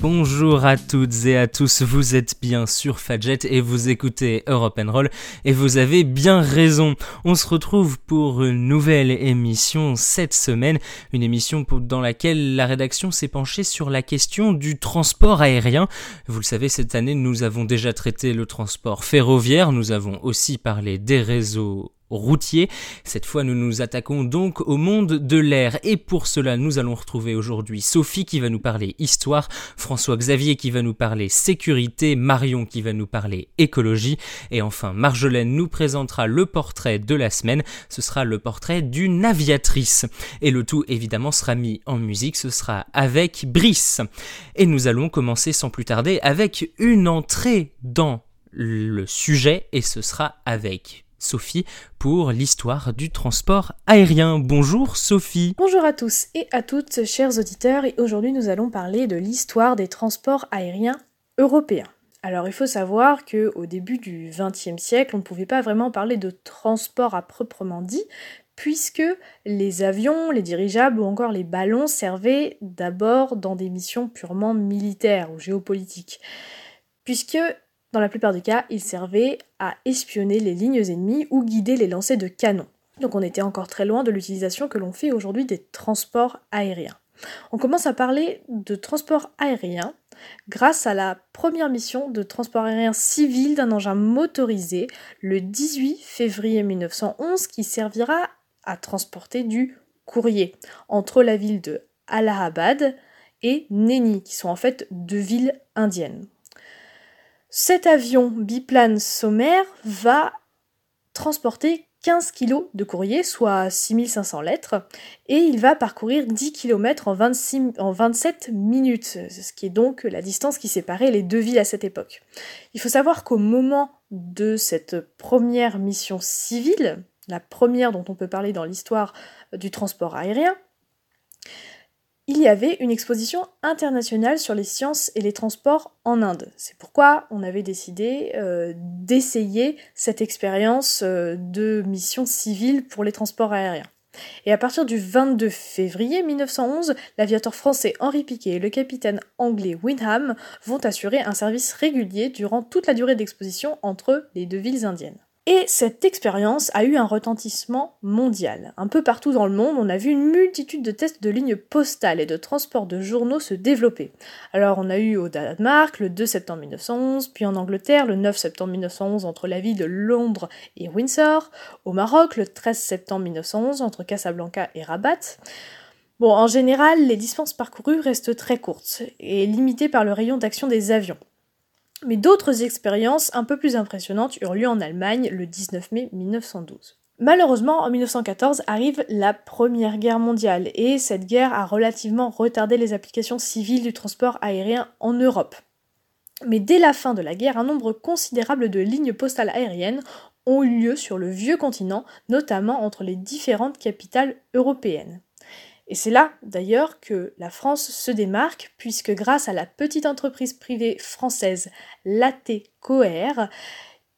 Bonjour à toutes et à tous, vous êtes bien sur Fadjet et vous écoutez Europe Roll et vous avez bien raison. On se retrouve pour une nouvelle émission cette semaine, une émission dans laquelle la rédaction s'est penchée sur la question du transport aérien. Vous le savez, cette année nous avons déjà traité le transport ferroviaire, nous avons aussi parlé des réseaux routier. Cette fois, nous nous attaquons donc au monde de l'air et pour cela, nous allons retrouver aujourd'hui Sophie qui va nous parler histoire, François Xavier qui va nous parler sécurité, Marion qui va nous parler écologie et enfin Marjolaine nous présentera le portrait de la semaine. Ce sera le portrait d'une aviatrice et le tout évidemment sera mis en musique. Ce sera avec Brice et nous allons commencer sans plus tarder avec une entrée dans le sujet et ce sera avec Sophie pour l'histoire du transport aérien. Bonjour Sophie. Bonjour à tous et à toutes chers auditeurs et aujourd'hui nous allons parler de l'histoire des transports aériens européens. Alors il faut savoir que au début du XXe siècle, on ne pouvait pas vraiment parler de transport à proprement dit puisque les avions, les dirigeables ou encore les ballons servaient d'abord dans des missions purement militaires ou géopolitiques. Puisque dans la plupart des cas, ils servaient à espionner les lignes ennemies ou guider les lancers de canons. Donc on était encore très loin de l'utilisation que l'on fait aujourd'hui des transports aériens. On commence à parler de transport aérien grâce à la première mission de transport aérien civil d'un engin motorisé le 18 février 1911 qui servira à transporter du courrier entre la ville de Allahabad et Neni, qui sont en fait deux villes indiennes. Cet avion biplane sommaire va transporter 15 kg de courrier, soit 6500 lettres, et il va parcourir 10 km en, 27 minutes, ce qui est donc la distance qui séparait les deux villes à cette époque. Il faut savoir qu'au moment de cette première mission civile, la première dont on peut parler dans l'histoire du transport aérien, il y avait une exposition internationale sur les sciences et les transports en Inde. C'est pourquoi on avait décidé euh, d'essayer cette expérience euh, de mission civile pour les transports aériens. Et à partir du 22 février 1911, l'aviateur français Henri Piquet et le capitaine anglais Windham vont assurer un service régulier durant toute la durée d'exposition entre les deux villes indiennes. Et cette expérience a eu un retentissement mondial. Un peu partout dans le monde, on a vu une multitude de tests de lignes postales et de transports de journaux se développer. Alors on a eu au Danemark le 2 septembre 1911, puis en Angleterre le 9 septembre 1911 entre la ville de Londres et Windsor, au Maroc le 13 septembre 1911 entre Casablanca et Rabat. Bon, en général, les distances parcourues restent très courtes et limitées par le rayon d'action des avions. Mais d'autres expériences un peu plus impressionnantes eurent lieu en Allemagne le 19 mai 1912. Malheureusement, en 1914 arrive la Première Guerre mondiale et cette guerre a relativement retardé les applications civiles du transport aérien en Europe. Mais dès la fin de la guerre, un nombre considérable de lignes postales aériennes ont eu lieu sur le vieux continent, notamment entre les différentes capitales européennes. Et c'est là d'ailleurs que la France se démarque, puisque grâce à la petite entreprise privée française Latécoère,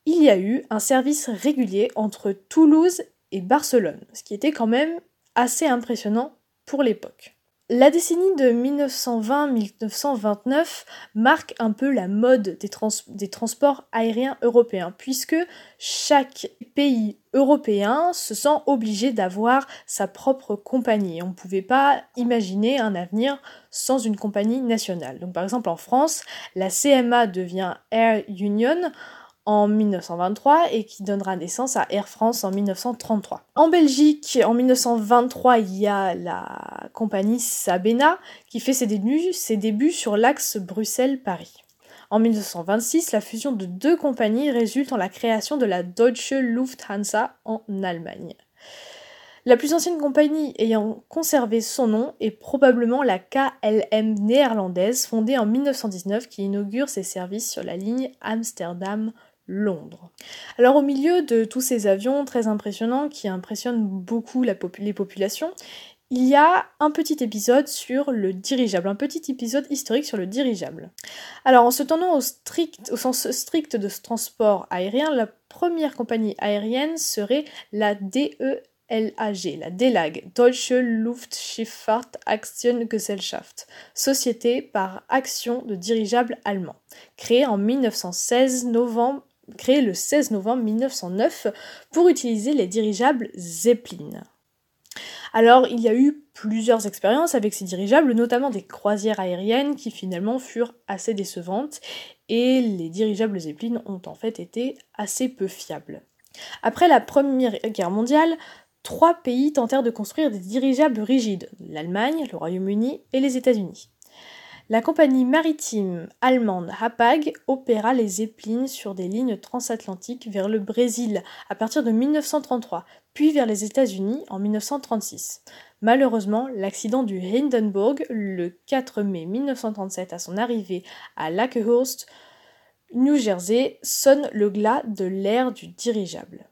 il y a eu un service régulier entre Toulouse et Barcelone, ce qui était quand même assez impressionnant pour l'époque. La décennie de 1920-1929 marque un peu la mode des, transports aériens européens, puisque chaque pays européen se sent obligé d'avoir sa propre compagnie. On ne pouvait pas imaginer un avenir sans une compagnie nationale. Donc par exemple en France, la CMA devient Air Union, en 1923 et qui donnera naissance à Air France en 1933. En Belgique, en 1923, il y a la compagnie Sabena qui fait ses débuts, ses débuts sur l'axe Bruxelles-Paris. En 1926, la fusion de deux compagnies résulte en la création de la Deutsche Lufthansa en Allemagne. La plus ancienne compagnie ayant conservé son nom est probablement la KLM néerlandaise fondée en 1919 qui inaugure ses services sur la ligne Amsterdam Londres. Alors au milieu de tous ces avions très impressionnants qui impressionnent beaucoup les populations, il y a un petit épisode sur le dirigeable, un petit épisode historique sur le dirigeable. Alors en se tenant au, strict, au sens strict de ce transport aérien, la première compagnie aérienne serait la DELAG, la DELAG, Deutsche Luftschifffahrt Gesellschaft, société par action de dirigeables allemands, créée en 1916 novembre créée le 16 novembre 1909 pour utiliser les dirigeables Zeppelin. Alors, il y a eu plusieurs expériences avec ces dirigeables, notamment des croisières aériennes qui finalement furent assez décevantes, et les dirigeables Zeppelin ont en fait été assez peu fiables. Après la Première Guerre mondiale, trois pays tentèrent de construire des dirigeables rigides, l'Allemagne, le Royaume-Uni et les États-Unis. La compagnie maritime allemande Hapag opéra les Zeppelin sur des lignes transatlantiques vers le Brésil à partir de 1933, puis vers les États-Unis en 1936. Malheureusement, l'accident du Hindenburg le 4 mai 1937 à son arrivée à Lakehurst, New Jersey, sonne le glas de l'ère du dirigeable.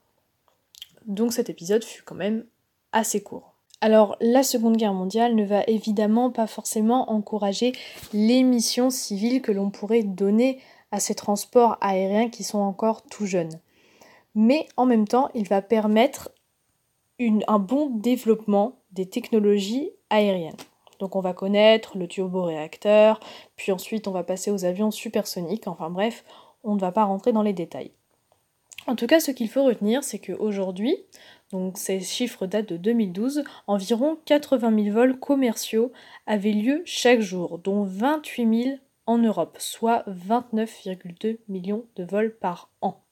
Donc cet épisode fut quand même assez court. Alors la Seconde Guerre mondiale ne va évidemment pas forcément encourager les missions civiles que l'on pourrait donner à ces transports aériens qui sont encore tout jeunes. Mais en même temps, il va permettre un bon développement des technologies aériennes. Donc on va connaître le turboréacteur, puis ensuite on va passer aux avions supersoniques, enfin bref, on ne va pas rentrer dans les détails. En tout cas, ce qu'il faut retenir, c'est qu'aujourd'hui, donc ces chiffres datent de 2012, environ 80 000 vols commerciaux avaient lieu chaque jour, dont 28 000 en Europe, soit 29,2 millions de vols par an.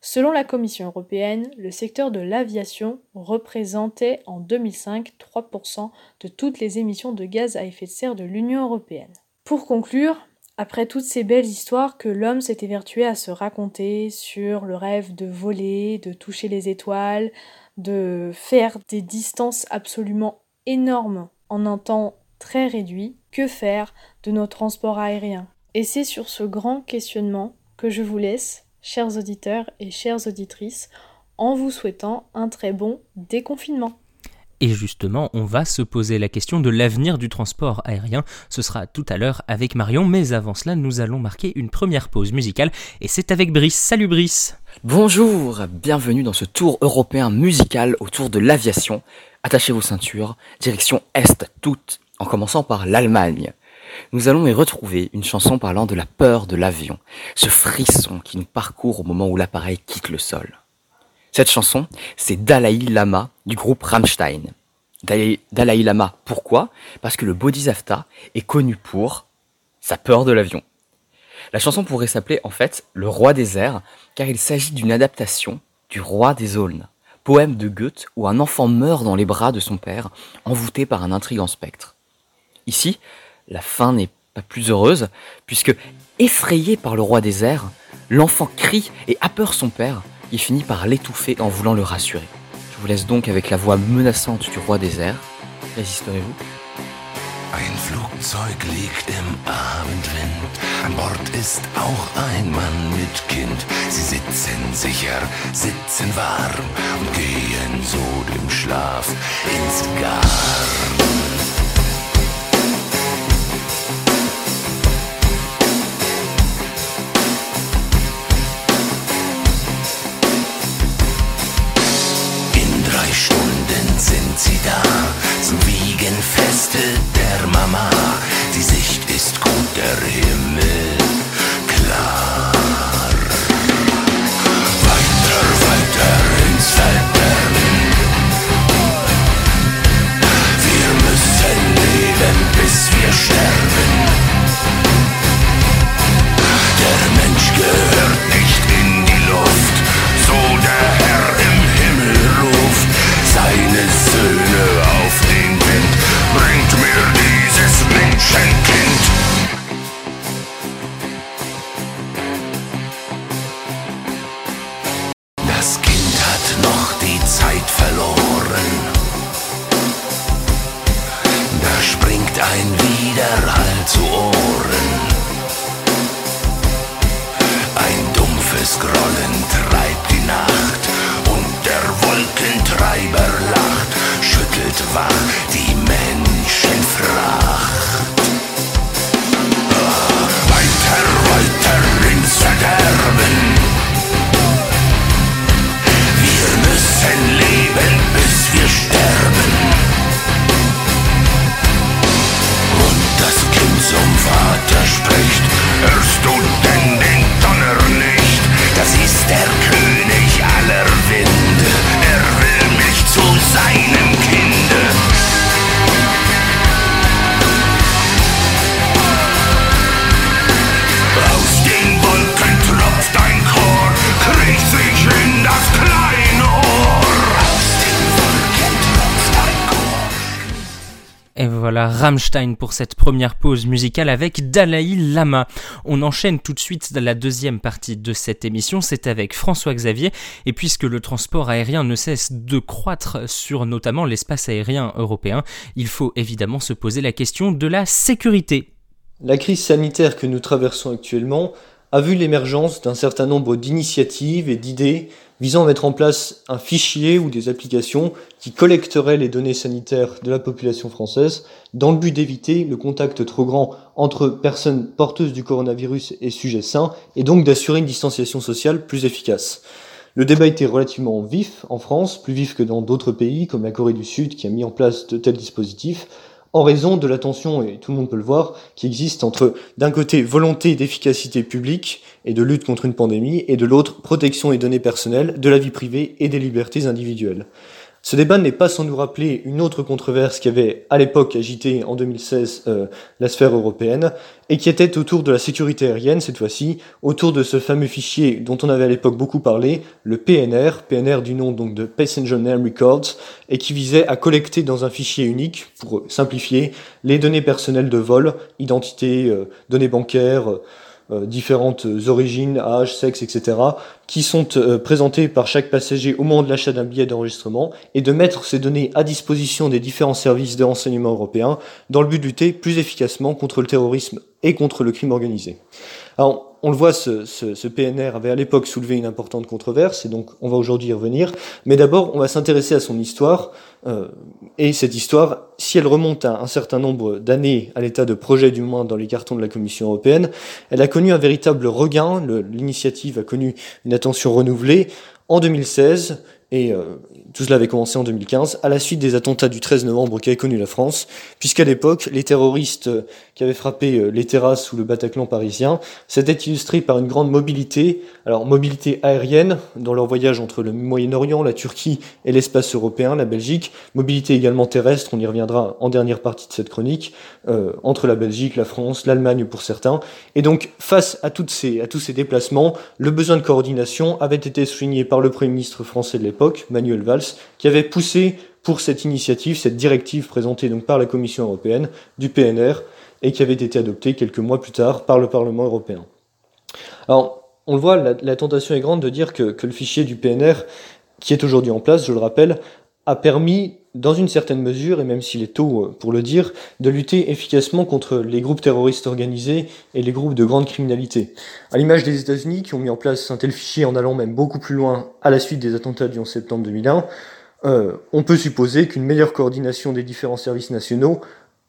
Selon la Commission européenne, le secteur de l'aviation représentait en 2005 3% de toutes les émissions de gaz à effet de serre de l'Union européenne. Pour conclure, après toutes ces belles histoires que l'homme s'est évertué à se raconter sur le rêve de voler, de toucher les étoiles, de faire des distances absolument énormes en un temps très réduit, que faire de nos transports aériens? Et c'est sur ce grand questionnement que je vous laisse, chers auditeurs et chères auditrices, en vous souhaitant un très bon déconfinement. Et justement, on va se poser la question de l'avenir du transport aérien. Ce sera tout à l'heure avec Marion, mais avant cela, nous allons marquer une première pause musicale. Et c'est avec Brice. Salut Brice Bonjour, bienvenue dans ce tour européen musical autour de l'aviation. Attachez vos ceintures, direction Est toute, en commençant par l'Allemagne. Nous allons y retrouver une chanson parlant de la peur de l'avion, ce frisson qui nous parcourt au moment où l'appareil quitte le sol. Cette chanson, c'est Dalai Lama du groupe Rammstein. Dalai, Lama, pourquoi? Parce que le Bodhisattva est connu pour sa peur de l'avion. La chanson pourrait s'appeler en fait Le Roi des airs, car il s'agit d'une adaptation du Roi des aulnes, poème de Goethe où un enfant meurt dans les bras de son père, envoûté par un intrigant spectre. Ici, la fin n'est pas plus heureuse, puisque, effrayé par le roi des airs, l'enfant crie et a peur son père, il finit par l'étouffer en voulant le rassurer. Je vous laisse donc avec la voix menaçante du roi des airs. Résisterez-vous Ein Flugzeug liegt im Abendwind. An Bord ist auch ein Mann mit Kind. Sie sitzen sicher, sitzen warm und gehen so dem Schlaf ins Garn. Voilà Rammstein pour cette première pause musicale avec Dalai Lama. On enchaîne tout de suite la deuxième partie de cette émission, c'est avec François Xavier, et puisque le transport aérien ne cesse de croître sur notamment l'espace aérien européen, il faut évidemment se poser la question de la sécurité. La crise sanitaire que nous traversons actuellement a vu l'émergence d'un certain nombre d'initiatives et d'idées visant à mettre en place un fichier ou des applications qui collecteraient les données sanitaires de la population française dans le but d'éviter le contact trop grand entre personnes porteuses du coronavirus et sujets sains et donc d'assurer une distanciation sociale plus efficace. Le débat était relativement vif en France, plus vif que dans d'autres pays comme la Corée du Sud qui a mis en place de tels dispositifs, en raison de la tension, et tout le monde peut le voir, qui existe entre, d'un côté, volonté d'efficacité publique et de lutte contre une pandémie, et de l'autre, protection des données personnelles, de la vie privée et des libertés individuelles. Ce débat n'est pas sans nous rappeler une autre controverse qui avait à l'époque agité en 2016 euh, la sphère européenne et qui était autour de la sécurité aérienne cette fois-ci, autour de ce fameux fichier dont on avait à l'époque beaucoup parlé, le PNR, PNR du nom donc de Passenger Name Records, et qui visait à collecter dans un fichier unique, pour simplifier, les données personnelles de vol, identité, euh, données bancaires, euh, différentes origines, âge, sexe, etc., qui sont euh, présentées par chaque passager au moment de l'achat d'un billet d'enregistrement, et de mettre ces données à disposition des différents services de renseignement européens dans le but de lutter plus efficacement contre le terrorisme et contre le crime organisé. Alors, on le voit, ce, PNR avait à l'époque soulevé une importante controverse, et donc on va aujourd'hui y revenir. Mais d'abord, on va s'intéresser à son histoire. Euh, et cette histoire, si elle remonte à un certain nombre d'années à l'état de projet du moins dans les cartons de la Commission européenne, elle a connu un véritable regain. L'initiative a connu une attention renouvelée en 2016. Et euh, tout cela avait commencé en 2015, à la suite des attentats du 13 novembre qui avaient connu la France, puisqu'à l'époque, les terroristes euh, qui avaient frappé euh, les terrasses ou le Bataclan parisien s'étaient illustrés par une grande mobilité, alors mobilité aérienne, dans leur voyage entre le Moyen-Orient, la Turquie et l'espace européen, la Belgique, mobilité également terrestre, on y reviendra en dernière partie de cette chronique, euh, entre la Belgique, la France, l'Allemagne pour certains. Et donc, face à, toutes ces, à tous ces déplacements, le besoin de coordination avait été souligné par le Premier ministre français de l'époque, Manuel Valls, qui avait poussé pour cette initiative, cette directive présentée donc par la Commission européenne du PNR et qui avait été adoptée quelques mois plus tard par le Parlement européen. Alors, on le voit, la, tentation est grande de dire que le fichier du PNR, qui est aujourd'hui en place, je le rappelle, a permis, dans une certaine mesure, et même s'il est tôt euh, pour le dire, de lutter efficacement contre les groupes terroristes organisés et les groupes de grande criminalité. À l'image des États-Unis, qui ont mis en place un tel fichier en allant même beaucoup plus loin à la suite des attentats du 11 septembre 2001, euh, on peut supposer qu'une meilleure coordination des différents services nationaux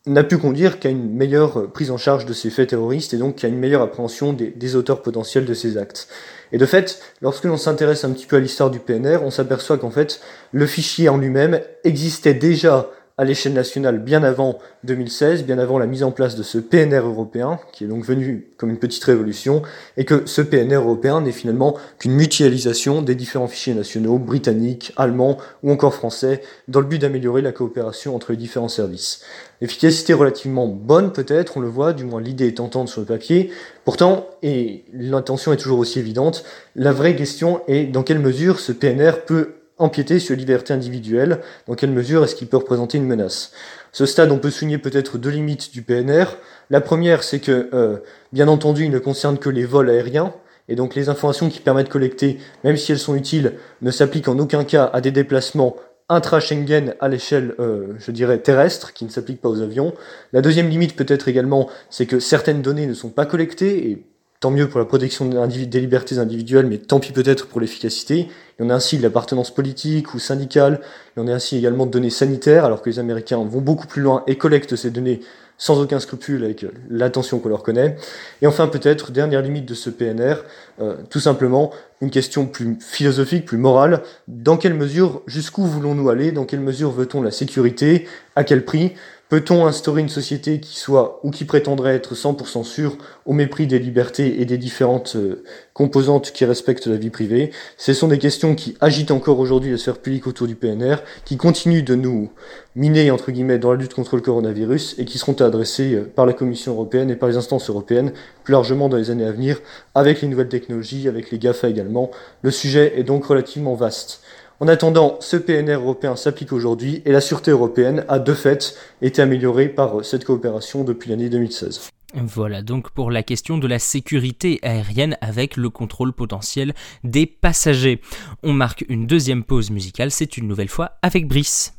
n'a pu conduire qu'à une meilleure euh, prise en charge de ces faits terroristes et donc qu'à une meilleure appréhension des, des auteurs potentiels de ces actes. Et de fait, lorsque l'on s'intéresse un petit peu à l'histoire du PNR, on s'aperçoit qu'en fait, le fichier en lui-même existait déjà à l'échelle nationale bien avant 2016, bien avant la mise en place de ce PNR européen, qui est donc venu comme une petite révolution, et que ce PNR européen n'est finalement qu'une mutualisation des différents fichiers nationaux, britanniques, allemands ou encore français, dans le but d'améliorer la coopération entre les différents services. L'efficacité relativement bonne peut-être, on le voit, du moins l'idée est tentante sur le papier, pourtant, et l'intention est toujours aussi évidente, la vraie question est dans quelle mesure ce PNR peut empiéter sur la liberté individuelle, dans quelle mesure est-ce qu'il peut représenter une menace? Ce stade, on peut souligner peut-être deux limites du PNR. La première, c'est que, euh, bien entendu, il ne concerne que les vols aériens, et donc les informations qui permettent de collecter, même si elles sont utiles, ne s'appliquent en aucun cas à des déplacements intra-Schengen à l'échelle, euh, je dirais, terrestre, qui ne s'applique pas aux avions. La deuxième limite peut-être également, c'est que certaines données ne sont pas collectées, et tant mieux pour la protection des libertés individuelles, mais tant pis peut-être pour l'efficacité. Il y en a ainsi de l'appartenance politique ou syndicale, il y en a ainsi également de données sanitaires, alors que les Américains vont beaucoup plus loin et collectent ces données sans aucun scrupule avec l'attention qu'on leur connaît. Et enfin peut-être, dernière limite de ce PNR, euh, tout simplement une question plus philosophique, plus morale, dans quelle mesure, jusqu'où voulons-nous aller, dans quelle mesure veut-on la sécurité, à quel prix? Peut-on instaurer une société qui soit ou qui prétendrait être 100% sûre au mépris des libertés et des différentes euh, composantes qui respectent la vie privée? Ce sont des questions qui agitent encore aujourd'hui la sphère publique autour du PNR, qui continuent de nous miner entre guillemets dans la lutte contre le coronavirus et qui seront adressées euh, par la Commission européenne et par les instances européennes plus largement dans les années à venir avec les nouvelles technologies, avec les GAFA également. Le sujet est donc relativement vaste. En attendant, ce PNR européen s'applique aujourd'hui et la sûreté européenne a de fait été améliorée par cette coopération depuis l'année 2016. Voilà donc pour la question de la sécurité aérienne avec le contrôle potentiel des passagers. On marque une deuxième pause musicale, c'est une nouvelle fois avec Brice.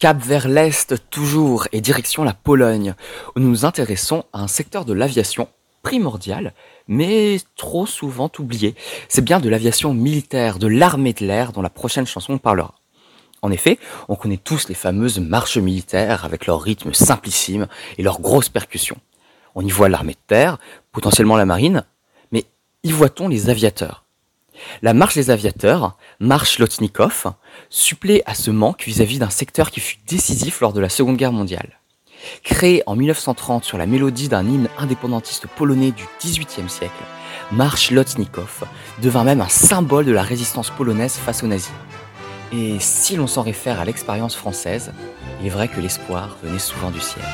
Cap vers l'Est toujours et direction la Pologne, où nous nous intéressons à un secteur de l'aviation primordial mais trop souvent oublié. C'est bien de l'aviation militaire, de l'armée de l'air dont la prochaine chanson parlera. En effet, on connaît tous les fameuses marches militaires avec leur rythme simplissime et leurs grosses percussions. On y voit l'armée de terre, potentiellement la marine, mais y voit-on les aviateurs? La marche des aviateurs, marche Lotnikov, supplée à ce manque vis-à-vis d'un secteur qui fut décisif lors de la Seconde Guerre mondiale. Créé en 1930 sur la mélodie d'un hymne indépendantiste polonais du XVIIIe siècle, Marche Lotnikov devint même un symbole de la résistance polonaise face aux nazis. Et si l'on s'en réfère à l'expérience française, il est vrai que l'espoir venait souvent du ciel.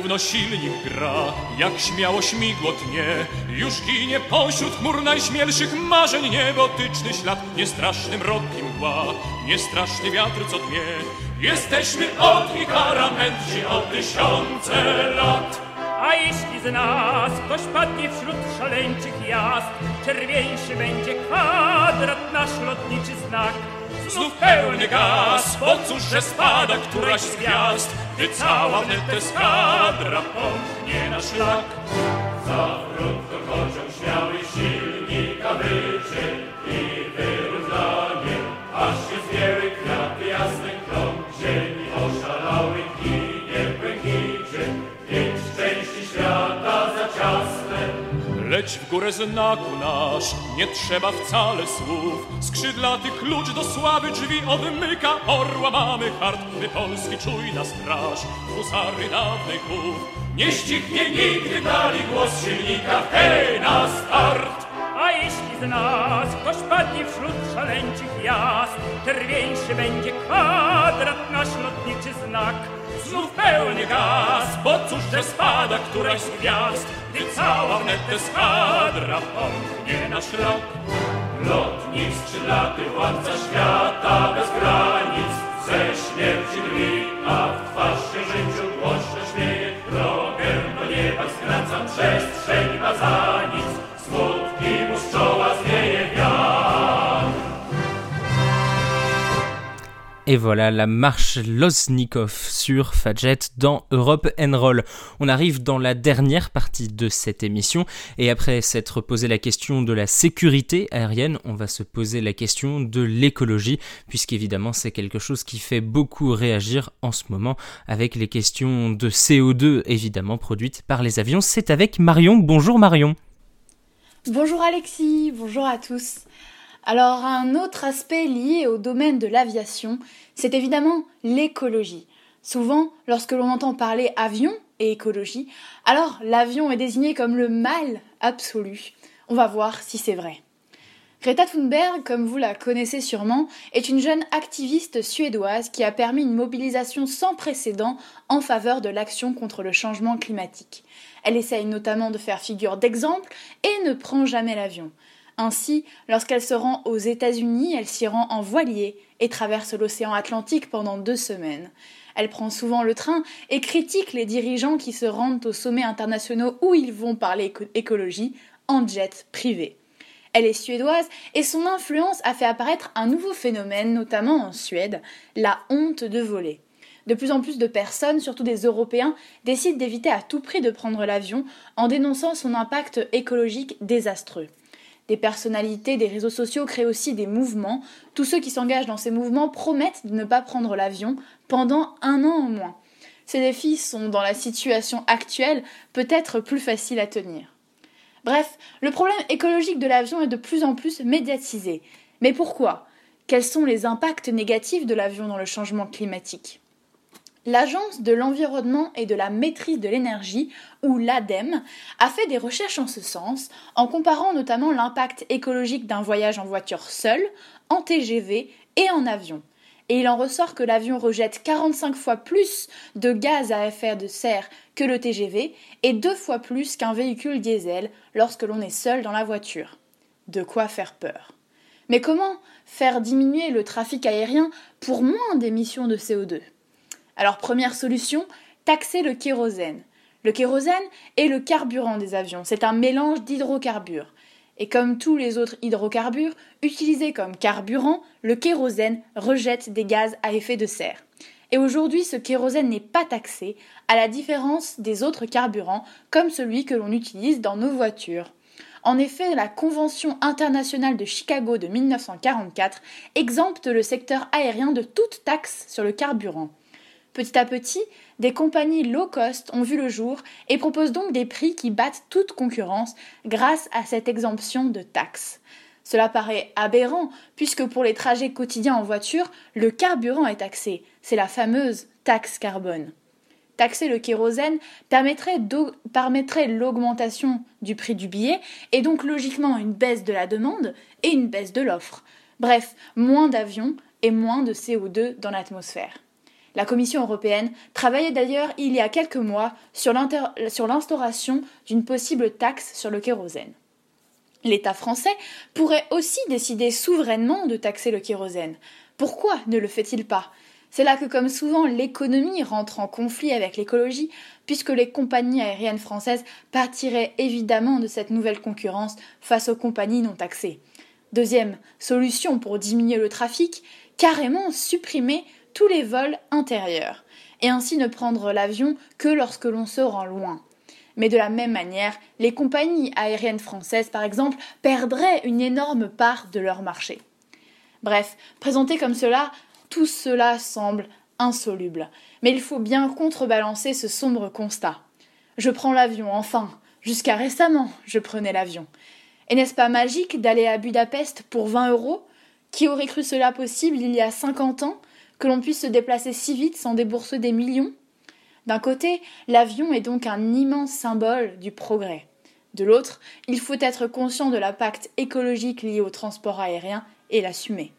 Równo silnik gra, jak śmiało śmigło tnie, już ginie pośród chmur najśmielszych marzeń niebotyczny ślad, niestraszny mrok i mgła, niestraszny wiatr co dnie. Jesteśmy od i o tysiące lat. A jeśli z nas ktoś padnie wśród szaleńczych jazd, czerwieńszy będzie kwadrat nasz lotniczy znak. Znów pełny gaz, bo cóż, że spada któraś z gwiazd, gdy cała eskadra pomknie na szlak. Zawrót to kocioł śmiały silnika wyczy Leć w górę znaku nasz, nie trzeba wcale słów. Skrzydlaty klucz do sławy drzwi odmyka, orła mamy hart, Polski czujna straż, husary dawnej kół. Nie ścichnie nigdy dali głos silnika, hej, na start! A jeśli z nas ktoś padnie wśród szaleńczych jazd, czerwieńszy będzie kwadrat nasz lotniczy znak. Znów pełny gaz, bo cóż, że spada któraś z gwiazd, gdy cała wnet eskadra pomknie na szlak. Lotnik skrzydlaty, władca świata bez granic, ze śmierci drwi, a w twarz się życiu głośno śmieje. Drogę do nieba skraca przestrzeń ma za nic, smutki Et voilà la marche Losnikov sur Fadjet dans Europe Roll. On arrive dans la dernière partie de cette émission et après s'être posé la question de la sécurité aérienne, on va se poser la question de l'écologie puisqu'évidemment c'est quelque chose qui fait beaucoup réagir en ce moment avec les questions de CO2 évidemment produites par les avions. C'est avec Marion. Bonjour Marion. Bonjour Alexis, bonjour à tous. Alors un autre aspect lié au domaine de l'aviation, c'est évidemment l'écologie. Souvent, lorsque l'on entend parler avion et écologie, alors l'avion est désigné comme le mal absolu. On va voir si c'est vrai. Greta Thunberg, comme vous la connaissez sûrement, est une jeune activiste suédoise qui a permis une mobilisation sans précédent en faveur de l'action contre le changement climatique. Elle essaye notamment de faire figure d'exemple et ne prend jamais l'avion. Ainsi, lorsqu'elle se rend aux États-Unis, elle s'y rend en voilier et traverse l'océan Atlantique pendant deux semaines. Elle prend souvent le train et critique les dirigeants qui se rendent aux sommets internationaux où ils vont parler écologie en jet privé. Elle est suédoise et son influence a fait apparaître un nouveau phénomène, notamment en Suède, la honte de voler. De plus en plus de personnes, surtout des Européens, décident d'éviter à tout prix de prendre l'avion en dénonçant son impact écologique désastreux. Des personnalités des réseaux sociaux créent aussi des mouvements. Tous ceux qui s'engagent dans ces mouvements promettent de ne pas prendre l'avion pendant un an au moins. Ces défis sont, dans la situation actuelle, peut-être plus faciles à tenir. Bref, le problème écologique de l'avion est de plus en plus médiatisé. Mais pourquoi? Quels sont les impacts négatifs de l'avion dans le changement climatique? L'Agence de l'environnement et de la maîtrise de l'énergie, ou l'ADEME, a fait des recherches en ce sens, en comparant notamment l'impact écologique d'un voyage en voiture seule, en TGV et en avion. Et il en ressort que l'avion rejette 45 fois plus de gaz à effet de serre que le TGV et deux fois plus qu'un véhicule diesel lorsque l'on est seul dans la voiture. De quoi faire peur. Mais comment faire diminuer le trafic aérien pour moins d'émissions de CO2 Alors première solution, taxer le kérosène. Le kérosène est le carburant des avions, c'est un mélange d'hydrocarbures. Et comme tous les autres hydrocarbures, utilisés comme carburant, le kérosène rejette des gaz à effet de serre. Et aujourd'hui, ce kérosène n'est pas taxé, à la différence des autres carburants, comme celui que l'on utilise dans nos voitures. En effet, la Convention internationale de Chicago de 1944 exempte le secteur aérien de toute taxe sur le carburant. Petit à petit, des compagnies low cost ont vu le jour et proposent donc des prix qui battent toute concurrence grâce à cette exemption de taxes. Cela paraît aberrant puisque pour les trajets quotidiens en voiture, le carburant est taxé. C'est la fameuse taxe carbone. Taxer le kérosène permettrait l'augmentation du prix du billet et donc logiquement une baisse de la demande et une baisse de l'offre. Bref, moins d'avions et moins de CO2 dans l'atmosphère. La Commission européenne travaillait d'ailleurs il y a quelques mois sur l'instauration d'une possible taxe sur le kérosène. L'État français pourrait aussi décider souverainement de taxer le kérosène. Pourquoi ne le fait-il pas? C'est là que, comme souvent, l'économie rentre en conflit avec l'écologie, puisque les compagnies aériennes françaises partiraient évidemment de cette nouvelle concurrence face aux compagnies non taxées. Deuxième solution pour diminuer le trafic, carrément supprimer tous les vols intérieurs, et ainsi ne prendre l'avion que lorsque l'on se rend loin. Mais de la même manière, les compagnies aériennes françaises, par exemple, perdraient une énorme part de leur marché. Bref, présenté comme cela, tout cela semble insoluble. Mais il faut bien contrebalancer ce sombre constat. Je prends l'avion, enfin. Jusqu'à récemment, je prenais l'avion. Et n'est-ce pas magique d'aller à Budapest pour 20 euros? Qui aurait cru cela possible il y a 50 ans? Que l'on puisse se déplacer si vite sans débourser des millions D'un côté, l'avion est donc un immense symbole du progrès. De l'autre, il faut être conscient de l'impact écologique lié au transport aérien et l'assumer.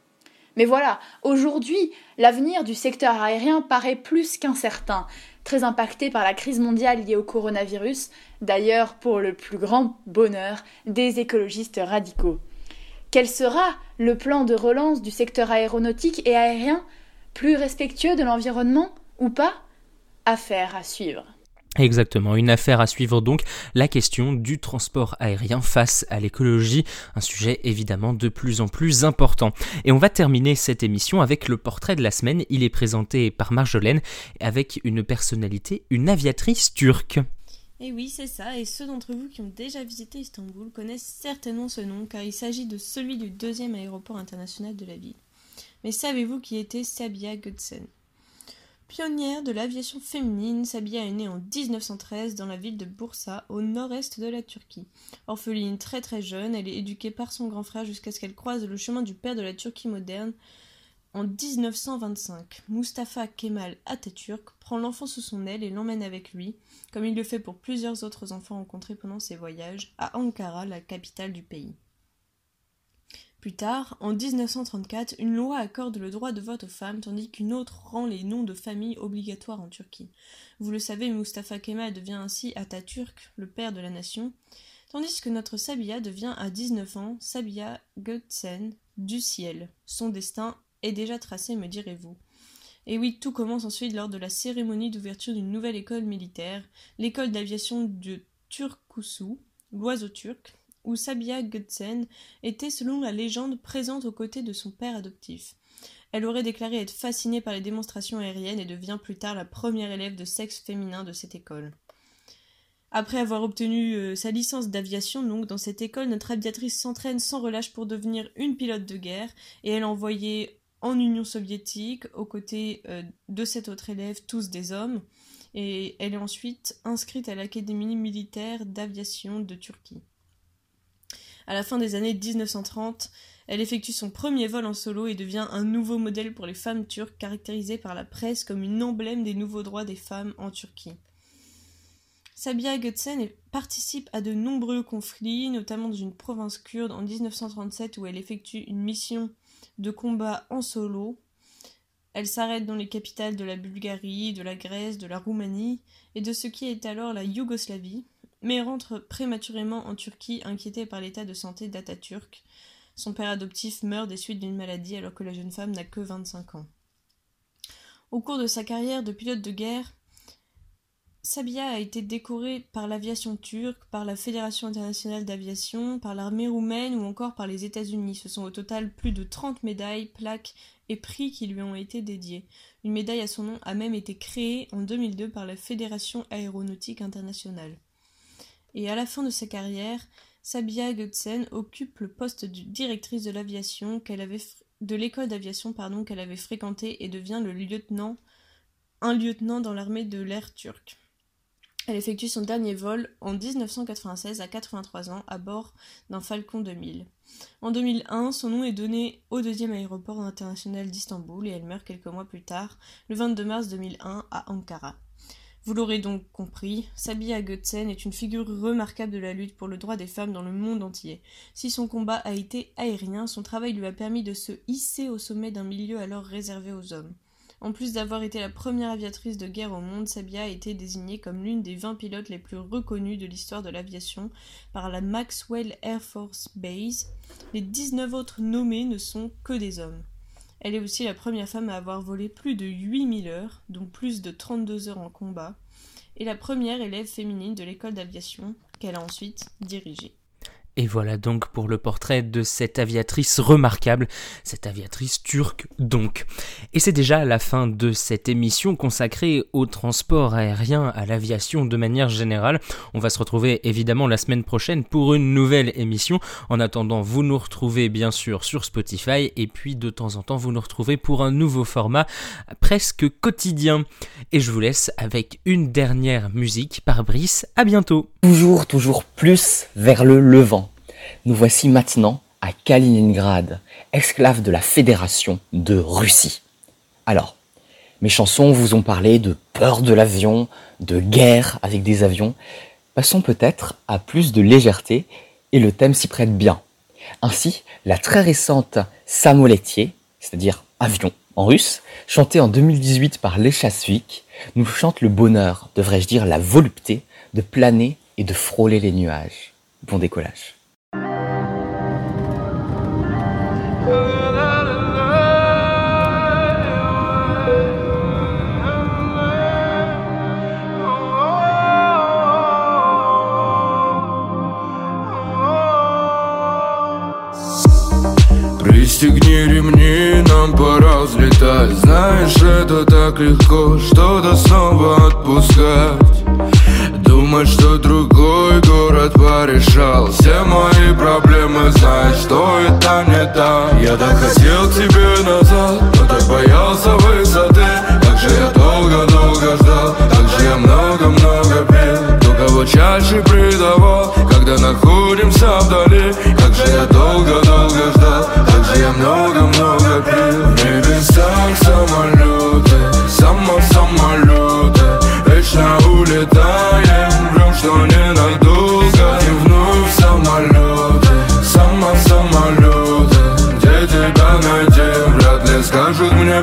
Mais voilà, aujourd'hui, l'avenir du secteur aérien paraît plus qu'incertain, très impacté par la crise mondiale liée au coronavirus, d'ailleurs pour le plus grand bonheur des écologistes radicaux. Quel sera le plan de relance du secteur aéronautique et aérien plus respectueux de l'environnement ou pas? Affaire à suivre. Exactement, une affaire à suivre donc, la question du transport aérien face à l'écologie, un sujet évidemment de plus en plus important. Et on va terminer cette émission avec le portrait de la semaine, il est présenté par Marjolaine avec une personnalité, une aviatrice turque. Et oui, c'est ça, et ceux d'entre vous qui ont déjà visité Istanbul connaissent certainement ce nom car il s'agit de celui du deuxième aéroport international de la ville. Mais savez-vous qui était Sabia Götzen Pionnière de l'aviation féminine, Sabia est née en 1913 dans la ville de Bursa, au nord-est de la Turquie. Orpheline très très jeune, elle est éduquée par son grand frère jusqu'à ce qu'elle croise le chemin du père de la Turquie moderne en 1925. Mustafa Kemal Atatürk prend l'enfant sous son aile et l'emmène avec lui, comme il le fait pour plusieurs autres enfants rencontrés pendant ses voyages, à Ankara, la capitale du pays. Plus tard, en 1934, une loi accorde le droit de vote aux femmes tandis qu'une autre rend les noms de famille obligatoires en Turquie. Vous le savez, Mustafa Kemal devient ainsi Atatürk, le père de la nation, tandis que notre Sabia devient à 19 ans Sabia Götzen du ciel. Son destin est déjà tracé, me direz-vous. Et oui, tout commence ensuite lors de la cérémonie d'ouverture d'une nouvelle école militaire, l'école d'aviation de Turkusu, l'oiseau turc, où Sabiha Götzen était, selon la légende, présente aux côtés de son père adoptif. Elle aurait déclaré être fascinée par les démonstrations aériennes et devient plus tard la première élève de sexe féminin de cette école. Après avoir obtenu euh, sa licence d'aviation, donc dans cette école, notre aviatrice s'entraîne sans relâche pour devenir une pilote de guerre et elle est envoyée en Union soviétique aux côtés euh, de cet autre élève, tous des hommes, et elle est ensuite inscrite à l'Académie militaire d'aviation de Turquie. À la fin des années 1930, elle effectue son premier vol en solo et devient un nouveau modèle pour les femmes turques, caractérisée par la presse comme une emblème des nouveaux droits des femmes en Turquie. Sabia Götzen participe à de nombreux conflits, notamment dans une province kurde en 1937 où elle effectue une mission de combat en solo. Elle s'arrête dans les capitales de la Bulgarie, de la Grèce, de la Roumanie et de ce qui est alors la Yougoslavie, mais rentre prématurément en Turquie inquiétée par l'état de santé d'Atatürk. Son père adoptif meurt des suites d'une maladie alors que la jeune femme n'a que 25 ans. Au cours de sa carrière de pilote de guerre, Sabia a été décorée par l'aviation turque, par la Fédération internationale d'aviation, par l'armée roumaine ou encore par les États-Unis. Ce sont au total plus de 30 médailles, plaques et prix qui lui ont été dédiés. Une médaille à son nom a même été créée en 2002 par la Fédération aéronautique internationale. Et à la fin de sa carrière, Sabia Götzen occupe le poste de directrice de l'aviation qu'elle avait de l'école d'aviation qu'elle avait fréquentée et devient le lieutenant un lieutenant dans l'armée de l'air turque. Elle effectue son dernier vol en 1996 à 83 ans à bord d'un Falcon 2000. En 2001, son nom est donné au deuxième aéroport international d'Istanbul et elle meurt quelques mois plus tard, le 22 mars 2001 à Ankara. Vous l'aurez donc compris, Sabia Götzen est une figure remarquable de la lutte pour le droit des femmes dans le monde entier. Si son combat a été aérien, son travail lui a permis de se hisser au sommet d'un milieu alors réservé aux hommes. En plus d'avoir été la première aviatrice de guerre au monde, Sabia a été désignée comme l'une des 20 pilotes les plus reconnus de l'histoire de l'aviation par la Maxwell Air Force Base. Les 19 autres nommés ne sont que des hommes. Elle est aussi la première femme à avoir volé plus de 8000 heures, dont plus de 32 heures en combat, et la première élève féminine de l'école d'aviation qu'elle a ensuite dirigée. Et voilà donc pour le portrait de cette aviatrice remarquable, cette aviatrice turque donc. Et c'est déjà la fin de cette émission consacrée au transport aérien, à l'aviation de manière générale. On va se retrouver évidemment la semaine prochaine pour une nouvelle émission. En attendant, vous nous retrouvez bien sûr sur Spotify et puis de temps en temps vous nous retrouvez pour un nouveau format presque quotidien. Et je vous laisse avec une dernière musique par Brice. À bientôt. Toujours, toujours plus vers le levant nous voici maintenant à Kaliningrad, esclave de la Fédération de Russie. Alors, mes chansons vous ont parlé de peur de l'avion, de guerre avec des avions. Passons peut-être à plus de légèreté, et le thème s'y prête bien. Ainsi, la très récente Samoletier, c'est-à-dire avion en russe, chantée en 2018 par Lechasvik, nous chante le bonheur, devrais-je dire la volupté, de planer et de frôler les nuages. Bon décollage. Пристегни ремни, нам пора взлетать. Знаешь, это так легко, что-то снова отпускать Думать, что другой город порешал. Все мои проблемы, знаешь, что это не так. Я так хотел к тебе назад, но так боялся высоты. Как же я долго-долго ждал, как же я много-много пил. Кто кого чаще предавал, когда находимся вдали. Как же я долго-долго ждал, как же я много-много пил. В небесах самолеты, само-самолеты Вечно улетаем,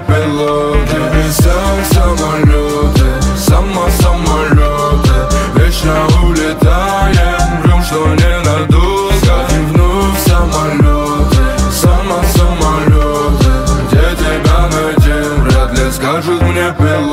пилоты Висают самолеты, сама самолеты Вечно улетаем, рвем, что ненадолго И вновь самолеты, сама самолеты Где тебя найти, вряд ли скажут мне пилоты